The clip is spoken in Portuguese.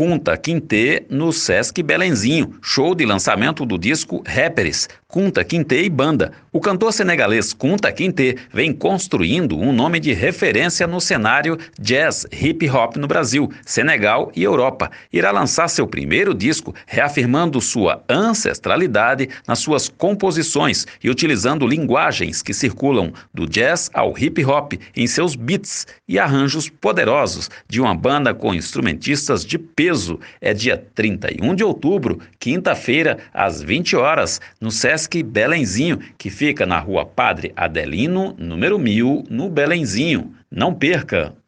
Kunta Quinte no Sesc Belenzinho, show de lançamento do disco Rappers, Kunta Quinte e Banda. O cantor senegalês Kunta Quinte vem construindo um nome de referência no cenário jazz hip hop no Brasil, Senegal e Europa. Irá lançar seu primeiro disco, reafirmando sua ancestralidade nas suas composições e utilizando linguagens que circulam do jazz ao hip hop em seus beats e arranjos poderosos de uma banda com instrumentistas de peso. É dia 31 de outubro, quinta-feira, às 20 horas, no Sesc Belenzinho, que fica na rua Padre Adelino, número 1000, no Belenzinho. Não perca!